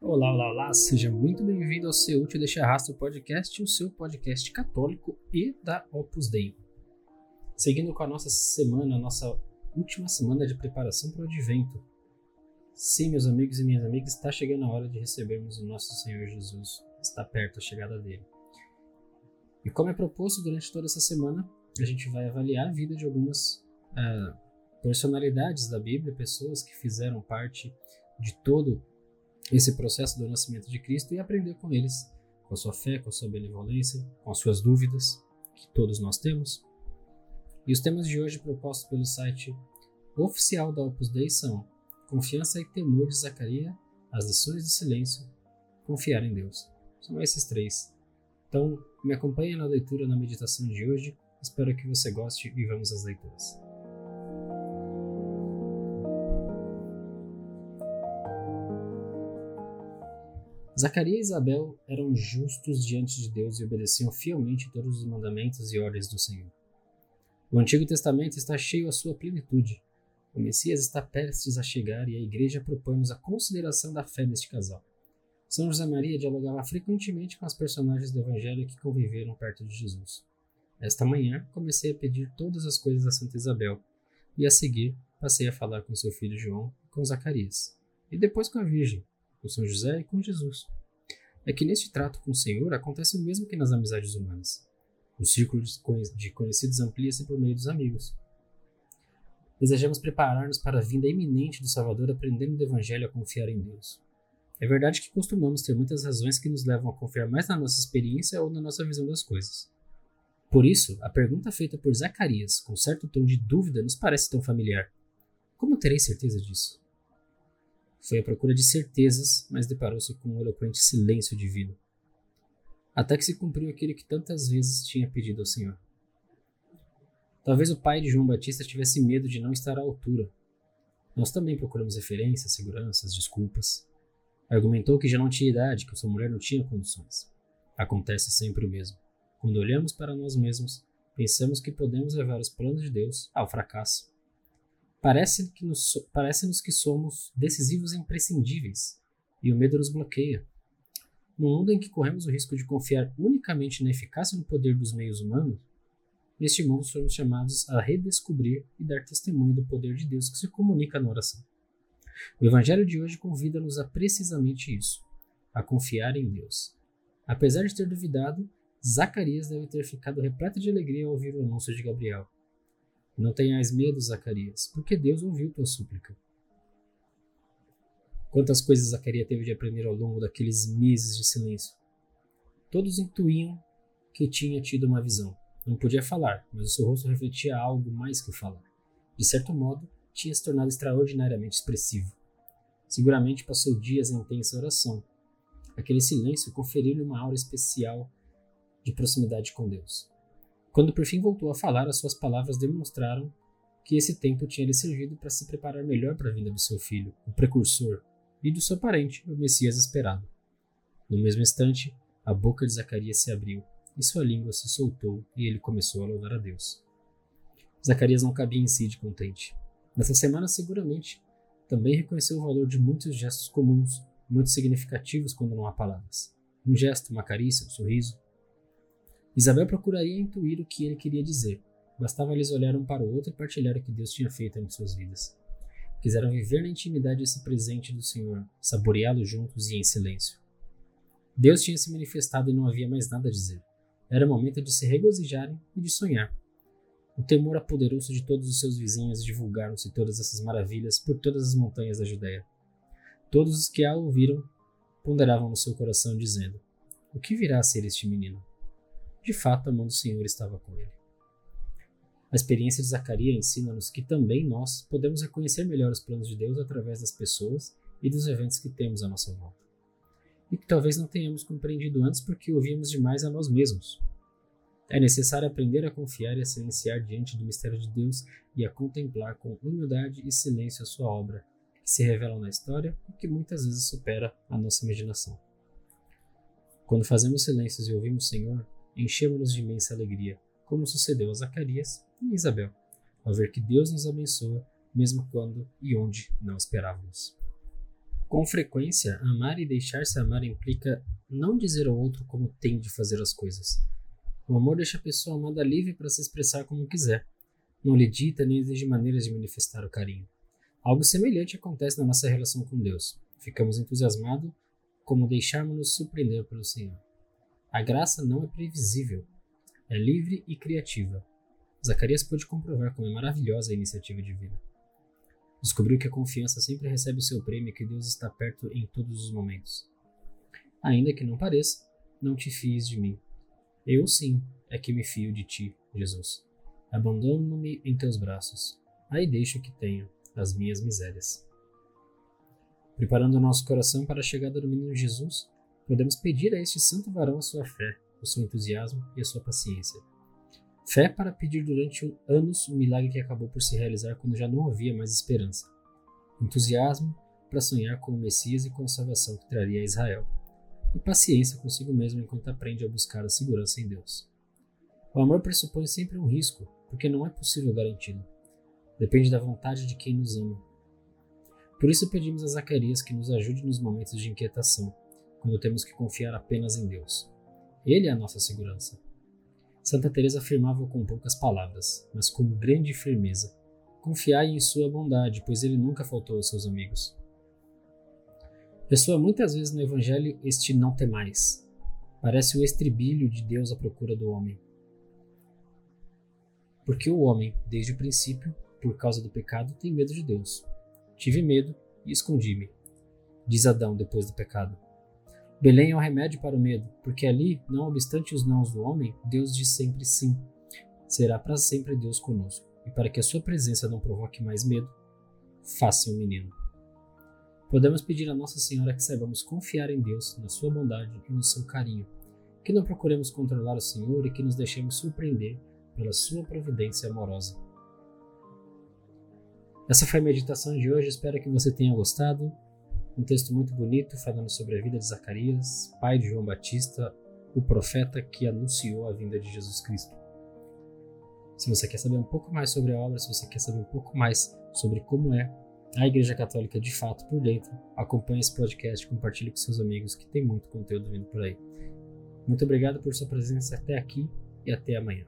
Olá, olá, olá, seja muito bem-vindo ao seu Útil Deixa Rastro Podcast, o seu podcast católico e da Opus Dei. Seguindo com a nossa semana, a nossa última semana de preparação para o Advento. Sim, meus amigos e minhas amigas, está chegando a hora de recebermos o nosso Senhor Jesus, está perto a chegada dele. E como é proposto durante toda essa semana, a gente vai avaliar a vida de algumas uh, personalidades da Bíblia, pessoas que fizeram parte de todo esse processo do nascimento de Cristo e aprender com eles, com a sua fé, com a sua benevolência, com as suas dúvidas, que todos nós temos. E os temas de hoje propostos pelo site oficial da Opus Dei são Confiança e Temor de Zacarias, As Lições de Silêncio, Confiar em Deus. São esses três. Então, me acompanhe na leitura, na meditação de hoje. Espero que você goste e vamos às leituras. Zacarias e Isabel eram justos diante de Deus e obedeciam fielmente todos os mandamentos e ordens do Senhor. O Antigo Testamento está cheio à sua plenitude. O Messias está prestes a chegar e a Igreja propõe-nos a consideração da fé deste casal. São José Maria dialogava frequentemente com as personagens do Evangelho que conviveram perto de Jesus. Esta manhã comecei a pedir todas as coisas a Santa Isabel, e a seguir passei a falar com seu filho João e com Zacarias, e depois com a Virgem, com São José e com Jesus. É que neste trato com o Senhor acontece o mesmo que nas amizades humanas. O círculo de conhecidos amplia-se por meio dos amigos. Desejamos preparar-nos para a vinda iminente do Salvador aprendendo do Evangelho a confiar em Deus. É verdade que costumamos ter muitas razões que nos levam a confiar mais na nossa experiência ou na nossa visão das coisas. Por isso, a pergunta feita por Zacarias, com certo tom de dúvida, nos parece tão familiar. Como terei certeza disso? Foi à procura de certezas, mas deparou-se com um eloquente silêncio divino. Até que se cumpriu aquilo que tantas vezes tinha pedido ao Senhor. Talvez o pai de João Batista tivesse medo de não estar à altura. Nós também procuramos referências, seguranças, desculpas. Argumentou que já não tinha idade, que sua mulher não tinha condições. Acontece sempre o mesmo. Quando olhamos para nós mesmos, pensamos que podemos levar os planos de Deus ao fracasso. Parece-nos que, parece que somos decisivos e imprescindíveis, e o medo nos bloqueia. No mundo em que corremos o risco de confiar unicamente na eficácia e no poder dos meios humanos, neste mundo somos chamados a redescobrir e dar testemunho do poder de Deus que se comunica na oração. O Evangelho de hoje convida-nos a precisamente isso, a confiar em Deus. Apesar de ter duvidado, Zacarias deve ter ficado repleto de alegria ao ouvir o anúncio de Gabriel. Não tenhais medo, Zacarias, porque Deus ouviu tua súplica. Quantas coisas Zacarias teve de aprender ao longo daqueles meses de silêncio. Todos intuíam que tinha tido uma visão. Não podia falar, mas o seu rosto refletia algo mais que falar. De certo modo, tinha se tornado extraordinariamente expressivo. Seguramente passou dias em intensa oração. Aquele silêncio conferiu-lhe uma aura especial de proximidade com Deus. Quando por fim voltou a falar, as suas palavras demonstraram que esse tempo tinha lhe servido para se preparar melhor para a vinda do seu filho, o precursor, e do seu parente, o Messias esperado. No mesmo instante, a boca de Zacarias se abriu e sua língua se soltou e ele começou a louvar a Deus. Zacarias não cabia em si de contente. Nessa semana, seguramente, também reconheceu o valor de muitos gestos comuns, muito significativos quando não há palavras. Um gesto, uma carícia, um sorriso, Isabel procuraria intuir o que ele queria dizer. Bastava lhes olhar um para o outro e partilhar o que Deus tinha feito em suas vidas. Quiseram viver na intimidade esse presente do Senhor, saboreá-lo juntos e em silêncio. Deus tinha se manifestado e não havia mais nada a dizer. Era momento de se regozijarem e de sonhar. O temor apoderou-se de todos os seus vizinhos e divulgaram-se todas essas maravilhas por todas as montanhas da Judéia. Todos os que a ouviram ponderavam no seu coração, dizendo: O que virá a ser este menino? De fato, a mão do Senhor estava com ele. A experiência de Zacarias ensina-nos que também nós podemos reconhecer melhor os planos de Deus através das pessoas e dos eventos que temos à nossa volta. E que talvez não tenhamos compreendido antes porque ouvimos demais a nós mesmos. É necessário aprender a confiar e a silenciar diante do mistério de Deus e a contemplar com humildade e silêncio a sua obra, que se revela na história e que muitas vezes supera a nossa imaginação. Quando fazemos silêncios e ouvimos o Senhor, enchemos-nos de imensa alegria, como sucedeu a Zacarias e Isabel, ao ver que Deus nos abençoa, mesmo quando e onde não esperávamos. Com frequência, amar e deixar-se amar implica não dizer ao outro como tem de fazer as coisas. O amor deixa a pessoa amada livre para se expressar como quiser. Não lhe dita nem exige maneiras de manifestar o carinho. Algo semelhante acontece na nossa relação com Deus. Ficamos entusiasmados como deixarmos-nos surpreender pelo Senhor. A graça não é previsível, é livre e criativa. Zacarias pôde comprovar como é maravilhosa a iniciativa divina. Descobriu que a confiança sempre recebe o seu prêmio e que Deus está perto em todos os momentos. Ainda que não pareça, não te fies de mim. Eu sim é que me fio de ti, Jesus. Abandono-me em teus braços. Aí deixo que tenha as minhas misérias. Preparando o nosso coração para a chegada do menino Jesus, podemos pedir a este santo varão a sua fé, o seu entusiasmo e a sua paciência. Fé para pedir durante anos o milagre que acabou por se realizar quando já não havia mais esperança. Entusiasmo para sonhar com o Messias e com a salvação que traria a Israel. E paciência consigo mesmo enquanto aprende a buscar a segurança em Deus. O amor pressupõe sempre um risco, porque não é possível garanti-lo. Depende da vontade de quem nos ama. Por isso pedimos a Zacarias que nos ajude nos momentos de inquietação, quando temos que confiar apenas em Deus. Ele é a nossa segurança. Santa Teresa afirmava com poucas palavras, mas com grande firmeza: Confiai em sua bondade, pois ele nunca faltou aos seus amigos. Ressoa muitas vezes no Evangelho este não temais. Parece o estribilho de Deus à procura do homem. Porque o homem, desde o princípio, por causa do pecado, tem medo de Deus. Tive medo e escondi-me, diz Adão depois do pecado. Belém é o um remédio para o medo, porque ali, não obstante os nãos do homem, Deus diz sempre sim. Será para sempre Deus conosco. E para que a sua presença não provoque mais medo, faça um menino. Podemos pedir a Nossa Senhora que saibamos confiar em Deus, na sua bondade e no seu carinho, que não procuremos controlar o Senhor e que nos deixemos surpreender pela sua providência amorosa. Essa foi a meditação de hoje, espero que você tenha gostado. Um texto muito bonito falando sobre a vida de Zacarias, pai de João Batista, o profeta que anunciou a vinda de Jesus Cristo. Se você quer saber um pouco mais sobre a obra, se você quer saber um pouco mais sobre como é a Igreja Católica de fato por dentro, acompanhe esse podcast, compartilhe com seus amigos que tem muito conteúdo vindo por aí. Muito obrigado por sua presença até aqui e até amanhã.